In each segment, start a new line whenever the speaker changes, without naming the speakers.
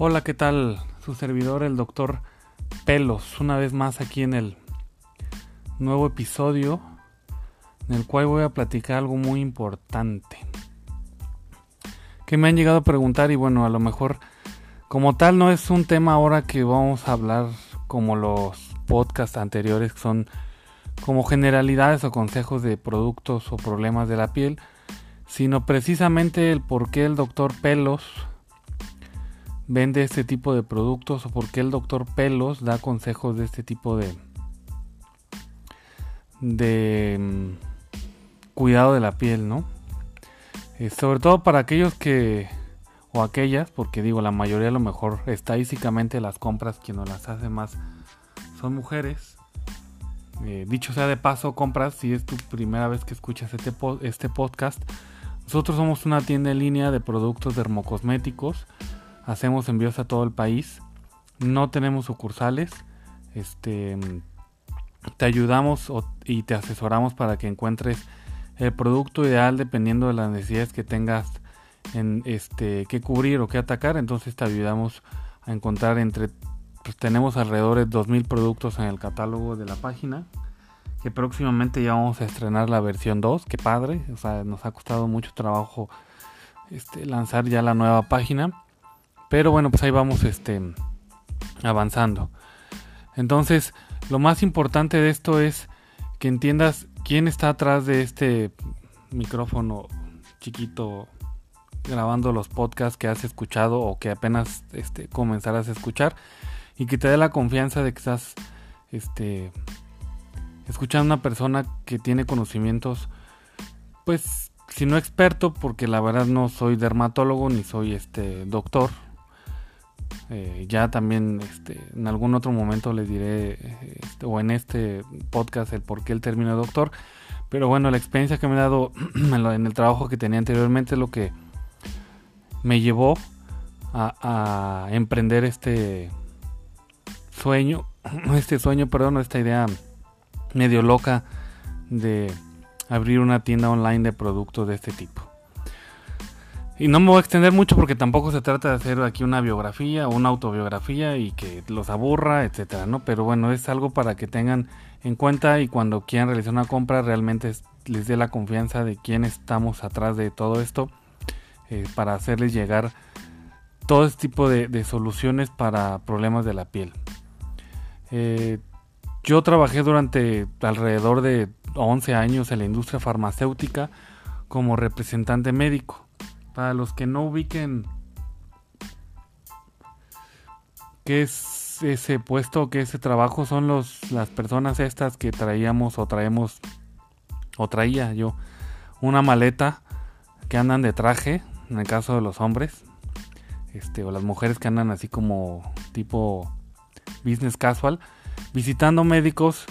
Hola, ¿qué tal? Su servidor, el doctor Pelos, una vez más aquí en el nuevo episodio en el cual voy a platicar algo muy importante. Que me han llegado a preguntar y bueno, a lo mejor como tal no es un tema ahora que vamos a hablar como los podcasts anteriores que son como generalidades o consejos de productos o problemas de la piel, sino precisamente el por qué el doctor Pelos vende este tipo de productos o por qué el doctor Pelos da consejos de este tipo de de mm, cuidado de la piel, ¿no? Eh, sobre todo para aquellos que o aquellas, porque digo la mayoría a lo mejor estadísticamente las compras quien nos las hace más son mujeres. Eh, dicho sea de paso, compras si es tu primera vez que escuchas este, este podcast. Nosotros somos una tienda en línea de productos dermocosméticos hacemos envíos a todo el país. No tenemos sucursales. Este te ayudamos y te asesoramos para que encuentres el producto ideal dependiendo de las necesidades que tengas en este que cubrir o que atacar. Entonces te ayudamos a encontrar entre pues, tenemos alrededor de 2000 productos en el catálogo de la página que próximamente ya vamos a estrenar la versión 2, que padre, o sea, nos ha costado mucho trabajo este, lanzar ya la nueva página. Pero bueno, pues ahí vamos este, avanzando. Entonces, lo más importante de esto es que entiendas quién está atrás de este micrófono chiquito grabando los podcasts que has escuchado o que apenas este, comenzarás a escuchar y que te dé la confianza de que estás este, escuchando a una persona que tiene conocimientos pues si no experto porque la verdad no soy dermatólogo ni soy este doctor eh, ya también este, en algún otro momento les diré, este, o en este podcast, el por qué el término doctor. Pero bueno, la experiencia que me he dado en el trabajo que tenía anteriormente es lo que me llevó a, a emprender este sueño, este sueño, perdón, esta idea medio loca de abrir una tienda online de productos de este tipo. Y no me voy a extender mucho porque tampoco se trata de hacer aquí una biografía o una autobiografía y que los aburra, etcétera, ¿no? Pero bueno, es algo para que tengan en cuenta y cuando quieran realizar una compra realmente les dé la confianza de quién estamos atrás de todo esto eh, para hacerles llegar todo este tipo de, soluciones para problemas de la piel. Eh, yo trabajé durante alrededor de 11 años en la industria farmacéutica como representante médico. Para los que no ubiquen qué es ese puesto, qué es ese trabajo, son los, las personas estas que traíamos o traemos, o traía yo, una maleta que andan de traje, en el caso de los hombres, este, o las mujeres que andan así como tipo business casual, visitando médicos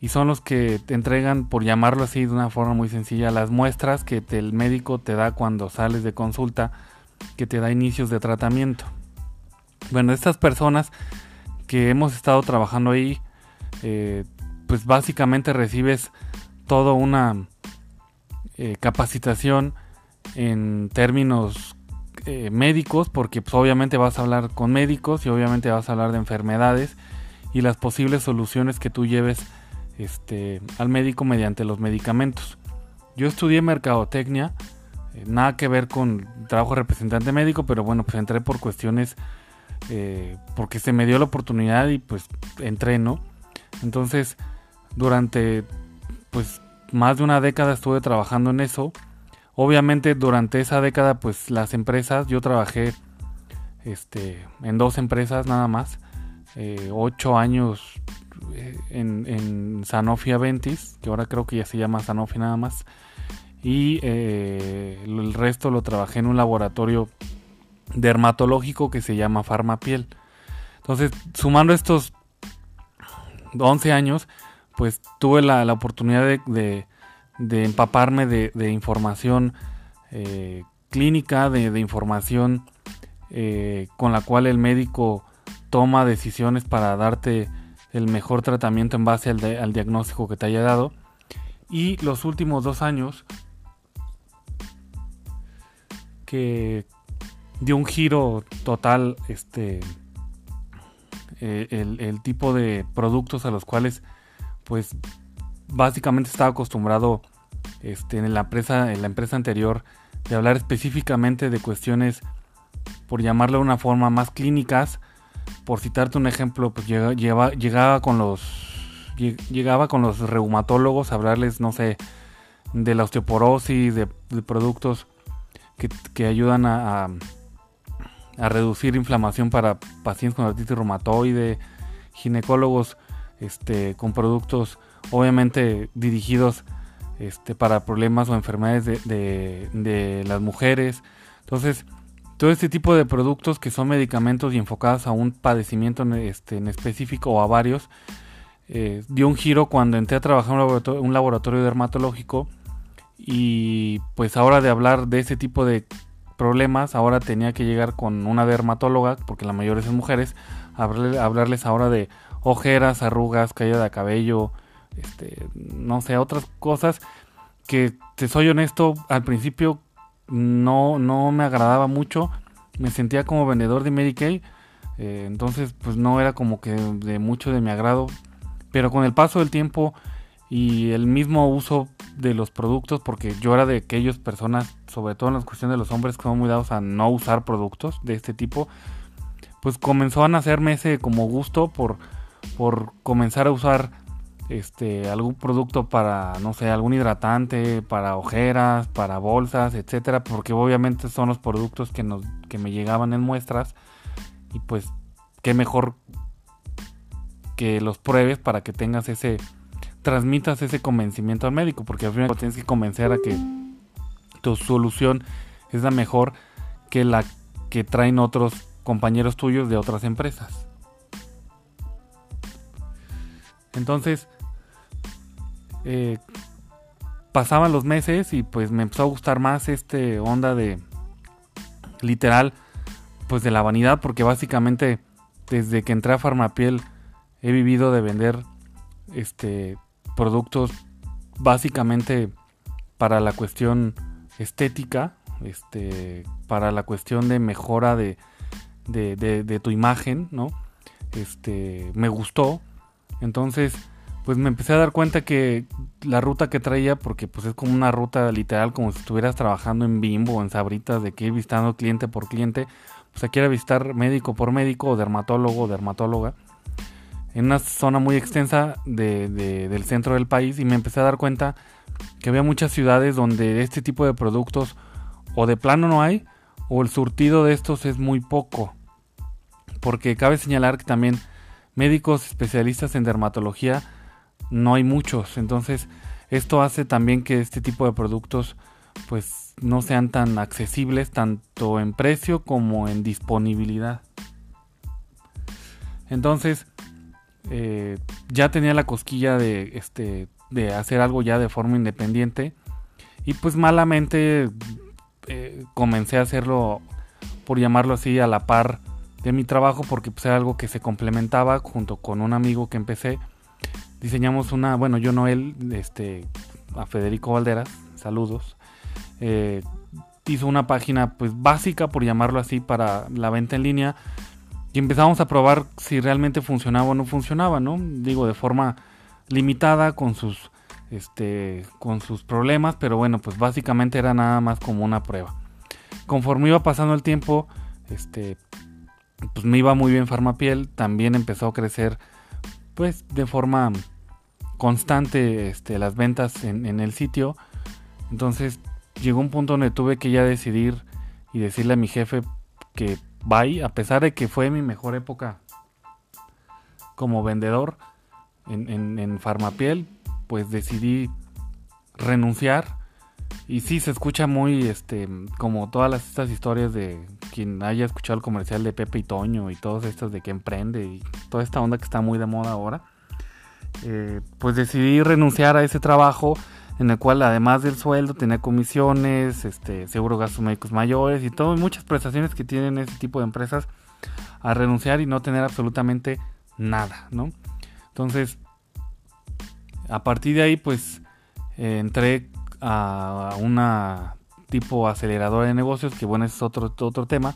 y son los que te entregan, por llamarlo así de una forma muy sencilla, las muestras que el médico te da cuando sales de consulta, que te da inicios de tratamiento. Bueno, estas personas que hemos estado trabajando ahí, eh, pues básicamente recibes toda una eh, capacitación en términos eh, médicos, porque pues, obviamente vas a hablar con médicos y obviamente vas a hablar de enfermedades y las posibles soluciones que tú lleves este, al médico mediante los medicamentos. Yo estudié mercadotecnia, eh, nada que ver con trabajo de representante médico, pero bueno, pues entré por cuestiones, eh, porque se me dio la oportunidad y pues entré, ¿no? Entonces, durante pues más de una década estuve trabajando en eso. Obviamente durante esa década pues las empresas, yo trabajé este, en dos empresas nada más, eh, ocho años en, en, Sanofi Aventis, que ahora creo que ya se llama Sanofi nada más. Y eh, el resto lo trabajé en un laboratorio dermatológico que se llama Farmapiel. Entonces, sumando estos 11 años, pues tuve la, oportunidad de, empaparme de, información eh, clínica, de, información eh, con la cual el médico toma decisiones para darte el mejor tratamiento en base al, diagnóstico que te haya dado. Y los últimos dos años que dio un giro total este eh, el, tipo de productos a los cuales pues básicamente estaba acostumbrado este, en la empresa en la empresa anterior de hablar específicamente de cuestiones por llamarlo de una forma más clínicas por citarte un ejemplo pues llegaba con los llegaba con los reumatólogos a hablarles no sé de la osteoporosis de, productos que, ayudan a a reducir inflamación para pacientes con artritis reumatoide, ginecólogos este, con productos obviamente dirigidos este, para problemas o enfermedades de, las mujeres. Entonces, todo este tipo de productos que son medicamentos y enfocados a un padecimiento en, este, en específico o a varios, eh, dio un giro cuando entré a trabajar en un laboratorio, dermatológico y pues ahora de hablar de ese tipo de problemas, ahora tenía que llegar con una dermatóloga, porque la mayoría son mujeres, a hablarles ahora de ojeras, arrugas, caída de cabello, este, no sé, otras cosas que, te soy honesto, al principio no, no me agradaba mucho, me sentía como vendedor de Mary eh, entonces pues no era como que de mucho de mi agrado, pero con el paso del tiempo y el mismo uso de los productos, porque yo era de aquellas personas, sobre todo en la cuestión de los hombres, que son muy dados a no usar productos de este tipo, pues comenzó a nacerme ese como gusto por, por comenzar a usar este algún producto para no sé algún hidratante para ojeras para bolsas etcétera porque obviamente son los productos que nos que me llegaban en muestras y pues qué mejor que los pruebes para que tengas ese transmitas ese convencimiento al médico, porque al final tienes que convencer a que tu solución es la mejor que la que traen otros compañeros tuyos de otras empresas. Entonces, eh, pasaban los meses y pues me empezó a gustar más este onda de literal, pues de la vanidad, porque básicamente desde que entré a Farmapiel he vivido de vender este productos básicamente para la cuestión estética, este, para la cuestión de mejora de, de, tu imagen, ¿no? Este, me gustó. Entonces, pues me empecé a dar cuenta que la ruta que traía, porque pues es como una ruta literal, como si estuvieras trabajando en Bimbo o en Sabritas, de que ir visitando cliente por cliente, pues aquí era visitar médico por médico, o dermatólogo o dermatóloga en una zona muy extensa de, del centro del país y me empecé a dar cuenta que había muchas ciudades donde este tipo de productos o de plano no hay o el surtido de estos es muy poco. Porque cabe señalar que también médicos especialistas en dermatología no hay muchos. Entonces esto hace también que este tipo de productos pues no sean tan accesibles tanto en precio como en disponibilidad. Entonces, eh, ya tenía la cosquilla de, este, de hacer algo ya de forma independiente. Y pues malamente eh, comencé a hacerlo, por llamarlo así, a la par de mi trabajo, porque pues era algo que se complementaba junto con un amigo que empecé. Diseñamos una, bueno, yo no él, este, a Federico Valderas, saludos. Eh, hizo una página pues básica, por llamarlo así, para la venta en línea y empezamos a probar si realmente funcionaba o no funcionaba, ¿no? Digo, de forma limitada con sus este con sus problemas, pero bueno, pues básicamente era nada más como una prueba. Conforme iba pasando el tiempo, este pues me iba muy bien Farmapiel, también empezó a crecer pues de forma constante este, las ventas en, el sitio. Entonces llegó un punto donde tuve que ya decidir y decirle a mi jefe que bye, a pesar de que fue mi mejor época como vendedor en, en, en Farmapiel, pues decidí renunciar. Y sí, se escucha muy, este, como todas las, estas historias de quien haya escuchado el comercial de Pepe y Toño y todos estos de que emprende y toda esta onda que está muy de moda ahora. Eh, pues decidí renunciar a ese trabajo en el cual además del sueldo tenía comisiones, este, seguro gastos médicos mayores y todo, muchas prestaciones que tienen este tipo de empresas a renunciar y no tener absolutamente nada, ¿no? Entonces, a partir de ahí, pues eh, entré a una tipo aceleradora de negocios, que bueno, es otro, otro tema,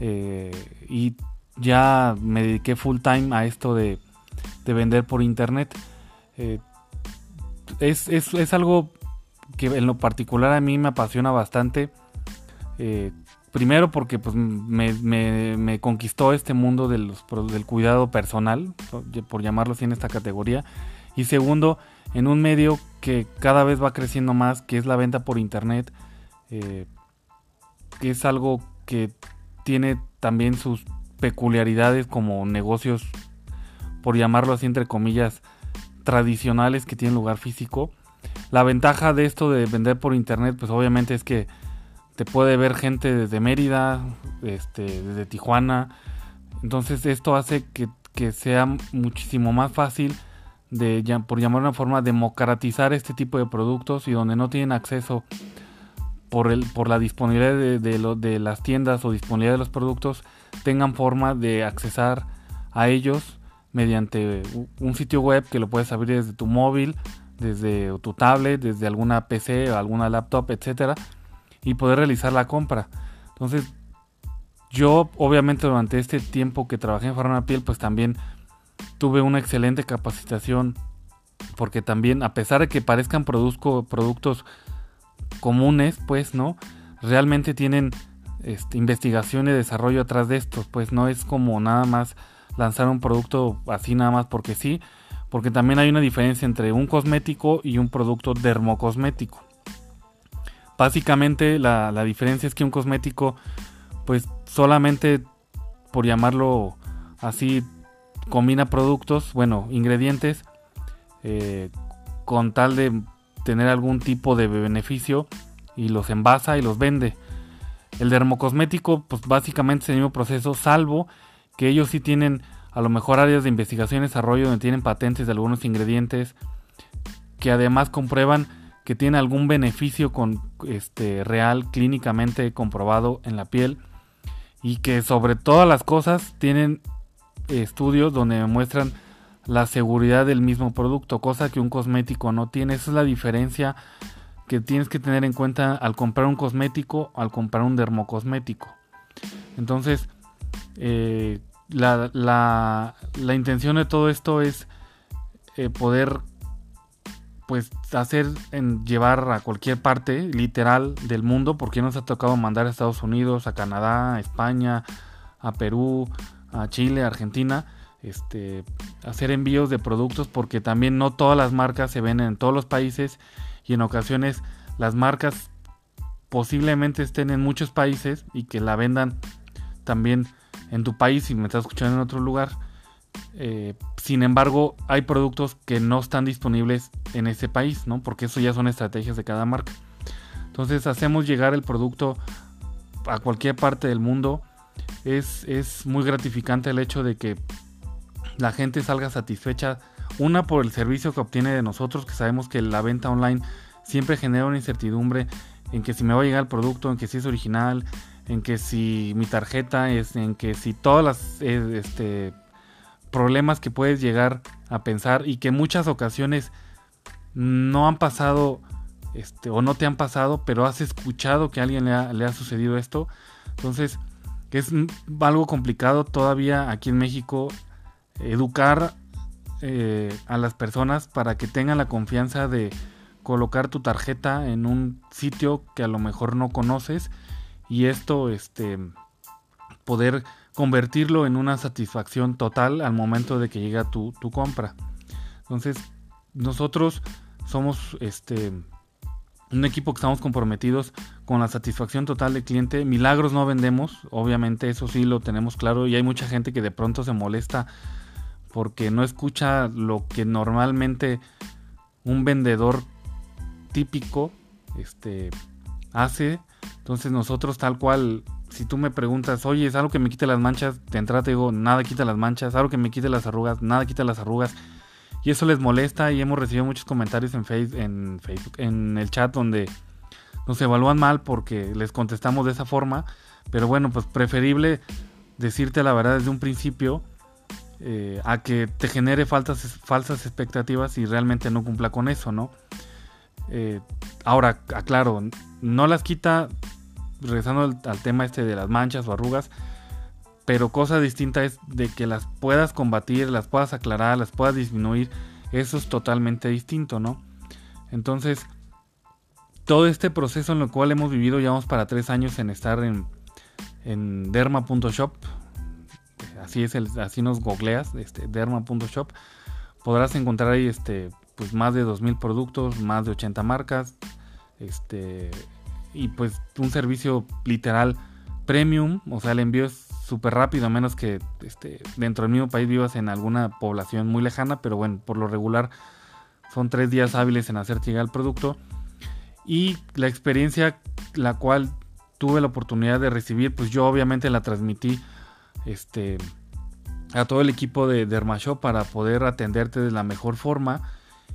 eh, y ya me dediqué full time a esto de, vender por internet. Eh, es, es, algo que en lo particular a mí me apasiona bastante. Eh, primero porque pues, me, conquistó este mundo del cuidado personal, por llamarlo así en esta categoría. Y segundo, en un medio que cada vez va creciendo más, que es la venta por internet, que es algo que tiene también sus peculiaridades como negocios, por llamarlo así entre comillas, tradicionales que tienen lugar físico. La ventaja de esto de vender por internet, pues obviamente es que te puede ver gente desde Mérida, este, desde Tijuana. Entonces esto hace que, sea muchísimo más fácil de, por llamar una forma, democratizar este tipo de productos y donde no tienen acceso por, el, por la disponibilidad de, de, las tiendas o disponibilidad de los productos tengan forma de accesar a ellos mediante un sitio web que lo puedes abrir desde tu móvil, desde tu tablet, desde alguna PC o alguna laptop, etcétera, y poder realizar la compra. Entonces, yo obviamente durante este tiempo que trabajé en Farona Piel, pues también tuve una excelente capacitación porque también a pesar de que parezcan produzco productos comunes, pues, ¿no? Realmente tienen este, investigación y desarrollo atrás de estos, pues no es como nada más lanzar un producto así nada más porque sí, porque también hay una diferencia entre un cosmético y un producto dermocosmético. Básicamente la, diferencia es que un cosmético, pues solamente por llamarlo así, combina productos, bueno, ingredientes, eh, con tal de tener algún tipo de beneficio y los envasa y los vende. El dermocosmético, pues básicamente es el mismo proceso, salvo que ellos sí tienen a lo mejor áreas de investigación y desarrollo donde tienen patentes de algunos ingredientes que además comprueban que tiene algún beneficio con, este, real clínicamente comprobado en la piel y que sobre todas las cosas tienen estudios donde muestran la seguridad del mismo producto, cosa que un cosmético no tiene. Esa es la diferencia que tienes que tener en cuenta al comprar un cosmético al comprar un dermocosmético. Entonces, eh, la, la, intención de todo esto es eh, poder pues hacer en llevar a cualquier parte literal del mundo porque nos ha tocado mandar a Estados Unidos, a Canadá, a España, a Perú, a Chile, Argentina este, hacer envíos de productos porque también no todas las marcas se venden en todos los países y en ocasiones las marcas posiblemente estén en muchos países y que la vendan también en tu país si me estás escuchando en otro lugar. Eh, sin embargo, hay productos que no están disponibles en ese país, ¿no? Porque eso ya son estrategias de cada marca. Entonces hacemos llegar el producto a cualquier parte del mundo. Es, es muy gratificante el hecho de que la gente salga satisfecha. Una por el servicio que obtiene de nosotros, que sabemos que la venta online siempre genera una incertidumbre en que si me va a llegar el producto, en que si es original, en que si mi tarjeta es, en que si todas las eh, este, problemas que puedes llegar a pensar y que muchas ocasiones no han pasado este, o no te han pasado, pero has escuchado que a alguien le ha, le ha sucedido esto. Entonces, es algo complicado todavía aquí en México educar eh, a las personas para que tengan la confianza de colocar tu tarjeta en un sitio que a lo mejor no conoces y esto este poder convertirlo en una satisfacción total al momento de que llega tu, tu compra. Entonces nosotros somos este un equipo que estamos comprometidos con la satisfacción total del cliente. Milagros no vendemos, obviamente eso sí lo tenemos claro y hay mucha gente que de pronto se molesta porque no escucha lo que normalmente un vendedor típico este, hace. Entonces nosotros tal cual, si tú me preguntas, oye, ¿es algo que me quite las manchas? Te entra, te digo, nada quita las manchas. ¿Algo que me quite las arrugas? Nada quita las arrugas. Y eso les molesta y hemos recibido muchos comentarios en, Facebook, en el chat donde nos evalúan mal porque les contestamos de esa forma. Pero bueno, pues preferible decirte la verdad desde un principio eh, a que te genere falsas, expectativas y realmente no cumpla con eso, ¿no? Eh, ahora, aclaro, no las quita, regresando al, tema este de las manchas o arrugas, pero cosa distinta es de que las puedas combatir, las puedas aclarar, las puedas disminuir. Eso es totalmente distinto, ¿no? Entonces, todo este proceso en el cual hemos vivido, llevamos para tres años en estar en, en derma.shop. Así es, el, así nos googleas, este, derma.shop. Podrás encontrar ahí este, pues más de 2.000 productos, más de 80 marcas. Este, y pues un servicio literal premium, o sea, el envío es súper rápido, a menos que este, dentro del mismo país vivas en alguna población muy lejana, pero bueno, por lo regular son tres días hábiles en hacer llegar el producto. Y la experiencia la cual tuve la oportunidad de recibir, pues yo obviamente la transmití este, a todo el equipo de Dermashop para poder atenderte de la mejor forma.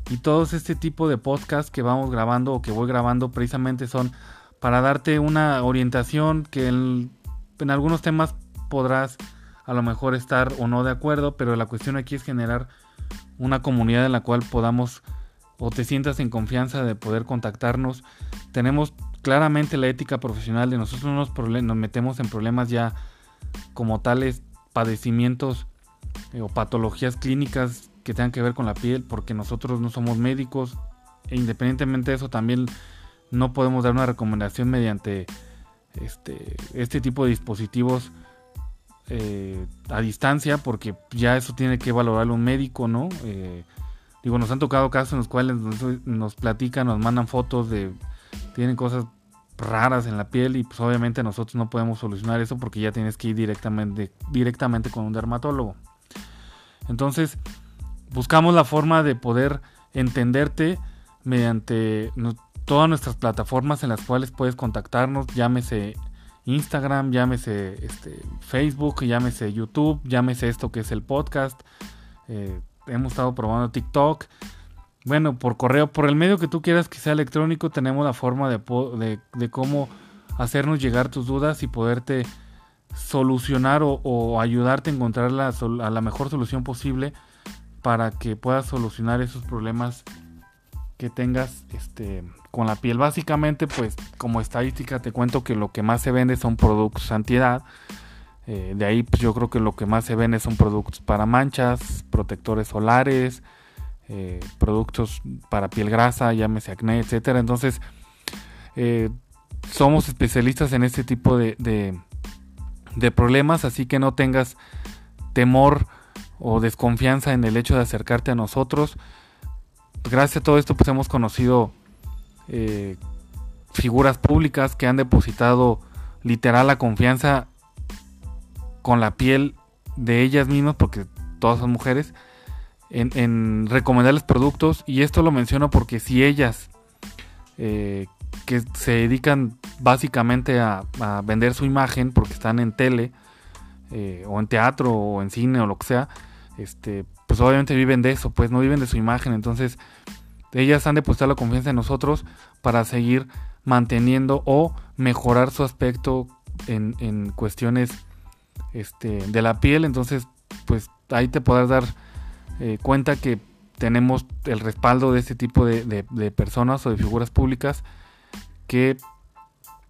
Y todos este tipo de podcasts que vamos grabando o que voy grabando precisamente son para darte una orientación que en, algunos temas podrás a lo mejor estar o no de acuerdo, pero la cuestión aquí es generar una comunidad en la cual podamos o te sientas en confianza de poder contactarnos. Tenemos claramente la ética profesional de nosotros no nos, nos metemos en problemas ya como tales padecimientos eh, o patologías clínicas que tengan que ver con la piel, porque nosotros no somos médicos e independientemente de eso también no podemos dar una recomendación mediante este, este tipo de dispositivos eh, a distancia porque ya eso tiene que valorarlo un médico, ¿no? Eh, digo, nos han tocado casos en los cuales nos, platican, nos mandan fotos de, tienen cosas raras en la piel y pues obviamente nosotros no podemos solucionar eso porque ya tienes que ir directamente, directamente con un dermatólogo. Entonces, buscamos la forma de poder entenderte mediante todas nuestras plataformas en las cuales puedes contactarnos, llámese Instagram, llámese este, Facebook, llámese YouTube, llámese esto que es el podcast. Eh, hemos estado probando TikTok. Bueno, por correo, por el medio que tú quieras que sea electrónico, tenemos la forma de, cómo hacernos llegar tus dudas y poderte solucionar o, ayudarte a encontrar la, a la mejor solución posible para que puedas solucionar esos problemas que tengas este, con la piel. Básicamente, pues como estadística te cuento que lo que más se vende son productos antiedad. Eh, de ahí pues yo creo que lo que más se vende son productos para manchas, protectores solares, eh, productos para piel grasa, llámese acné, etcétera. Entonces, eh, somos especialistas en este tipo de, de problemas, así que no tengas temor o desconfianza en el hecho de acercarte a nosotros gracias a todo esto pues hemos conocido eh, figuras públicas que han depositado literal la confianza con la piel de ellas mismas, porque todas son mujeres, en, recomendarles productos. Y esto lo menciono porque si ellas, eh, que se dedican básicamente a, vender su imagen, porque están en tele, eh, o en teatro, o en cine, o lo que sea, este, pues obviamente viven de eso, pues no viven de su imagen. Entonces, ellas han depositado la confianza en nosotros para seguir manteniendo o mejorar su aspecto en, cuestiones este, de la piel. Entonces, pues ahí te podrás dar eh, cuenta que tenemos el respaldo de este tipo de, de, personas o de figuras públicas que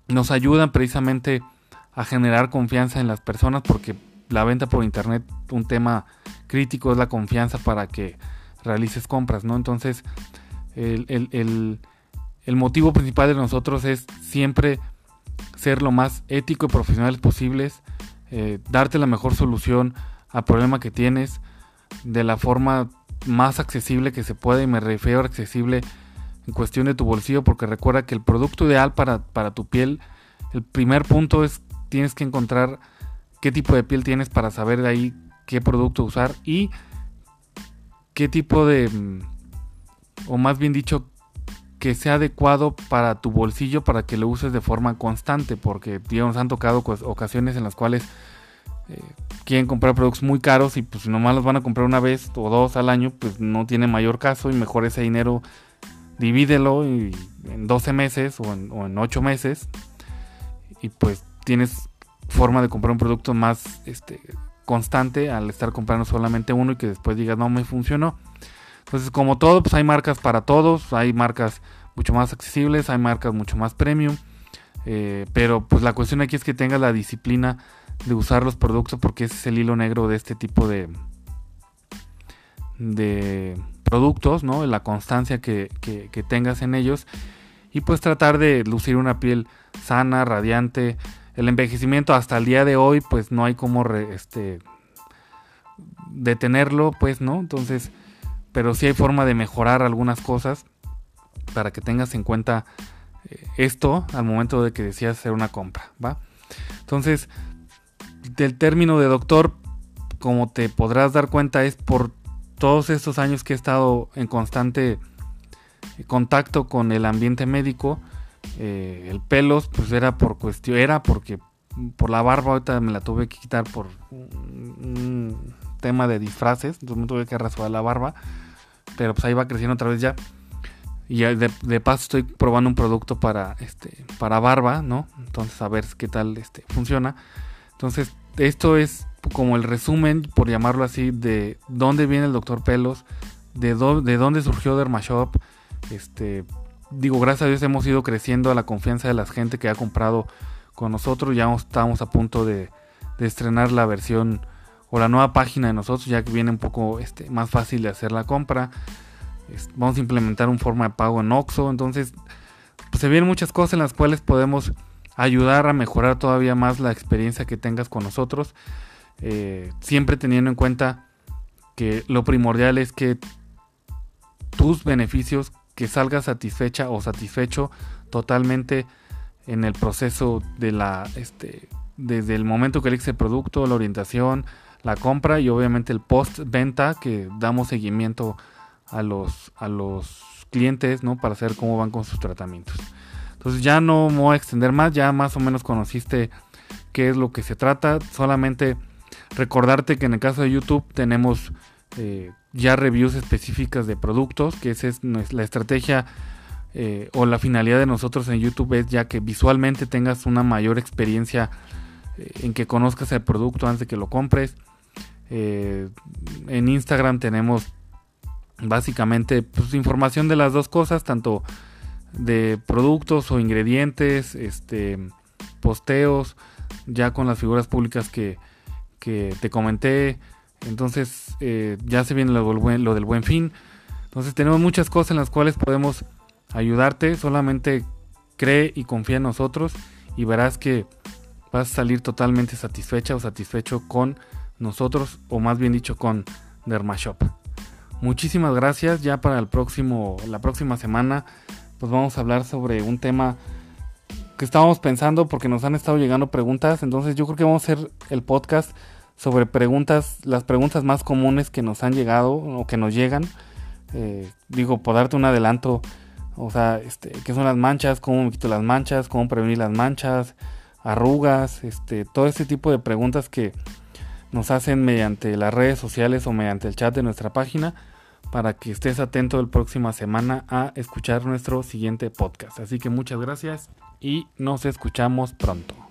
nos ayudan precisamente a generar confianza en las personas porque la venta por internet un tema crítico es la confianza para que realices compras, ¿no? Entonces, el, motivo principal de nosotros es siempre ser lo más ético y profesionales posibles, eh, darte la mejor solución al problema que tienes de la forma más accesible que se puede y me refiero a accesible en cuestión de tu bolsillo porque recuerda que el producto ideal para, para tu piel, el primer punto es tienes que encontrar qué tipo de piel tienes para saber de ahí qué producto usar y qué tipo de, mm, o más bien dicho, que sea adecuado para tu bolsillo para que lo uses de forma constante, porque nos han tocado ocasiones en las cuales eh, quieren comprar productos muy caros y pues nomás los van a comprar una vez o dos al año, pues no tiene mayor caso y mejor ese dinero divídelo y, en 12 meses o en, o en 8 meses y pues tienes forma de comprar un producto más este, constante al estar comprando solamente uno y que después digas no me funcionó. Entonces como todo, pues hay marcas para todos, hay marcas mucho más accesibles, hay marcas mucho más premium. Eh, pero pues la cuestión aquí es que tengas la disciplina de usar los productos porque ese es el hilo negro de este tipo de, de productos, ¿no? La constancia que, que, tengas en ellos y pues tratar de lucir una piel sana, radiante. El envejecimiento hasta el día de hoy pues no hay como este, detenerlo, pues, ¿no? Entonces, pero sí hay forma de mejorar algunas cosas para que tengas en cuenta eh, esto al momento de que decidas hacer una compra, ¿va? Entonces, del término de doctor, como te podrás dar cuenta, es por todos estos años que he estado en constante contacto con el ambiente médico. Eh, el pelos, pues era por cuestión, era porque por la barba, ahorita me la tuve que quitar por un tema de disfraces, entonces me tuve que rasurar la barba, pero pues ahí va creciendo otra vez ya. Y de, de, paso estoy probando un producto para este para barba, ¿no? Entonces a ver qué tal este funciona. Entonces, esto es como el resumen, por llamarlo así, de dónde viene el doctor Pelos, de, de dónde surgió Dermashop. Este, digo, gracias a Dios hemos ido creciendo a la confianza de la gente que ha comprado con nosotros. Ya estamos a punto de, estrenar la versión o la nueva página de nosotros, ya que viene un poco este, más fácil de hacer la compra. vamos a implementar un forma de pago en Oxo. Entonces, pues, se vienen muchas cosas en las cuales podemos ayudar a mejorar todavía más la experiencia que tengas con nosotros. Eh, siempre teniendo en cuenta que lo primordial es que tus beneficios, que salgas satisfecha o satisfecho totalmente en el proceso de la, este, desde el momento que eliges el producto, la orientación, la compra y obviamente el post venta que damos seguimiento a los, a los clientes, ¿no? Para saber cómo van con sus tratamientos. Entonces ya no me voy a extender más, ya más o menos conociste qué es lo que se trata. Solamente recordarte que en el caso de YouTube tenemos eh, ya reviews específicas de productos, que esa es la estrategia eh, o la finalidad de nosotros en YouTube es ya que visualmente tengas una mayor experiencia eh, en que conozcas el producto antes de que lo compres. en Instagram tenemos básicamente pues, información de las dos cosas, tanto de productos o ingredientes, este, posteos, ya con las figuras públicas que, te comenté. Entonces eh, ya se viene lo, lo del buen fin. Entonces tenemos muchas cosas en las cuales podemos ayudarte. Solamente cree y confía en nosotros y verás que vas a salir totalmente satisfecha o satisfecho con nosotros o más bien dicho con Dermashop. Muchísimas gracias. Ya para el próximo, la próxima semana pues vamos a hablar sobre un tema que estábamos pensando porque nos han estado llegando preguntas. Entonces yo creo que vamos a hacer el podcast sobre preguntas, las preguntas más comunes que nos han llegado o que nos llegan. Eh, digo, por darte un adelanto, o sea, este, qué son las manchas, cómo me quito las manchas, cómo prevenir las manchas, arrugas, este, todo este tipo de preguntas que nos hacen mediante las redes sociales o mediante el chat de nuestra página para que estés atento la próxima semana a escuchar nuestro siguiente podcast. Así que muchas gracias y nos escuchamos pronto.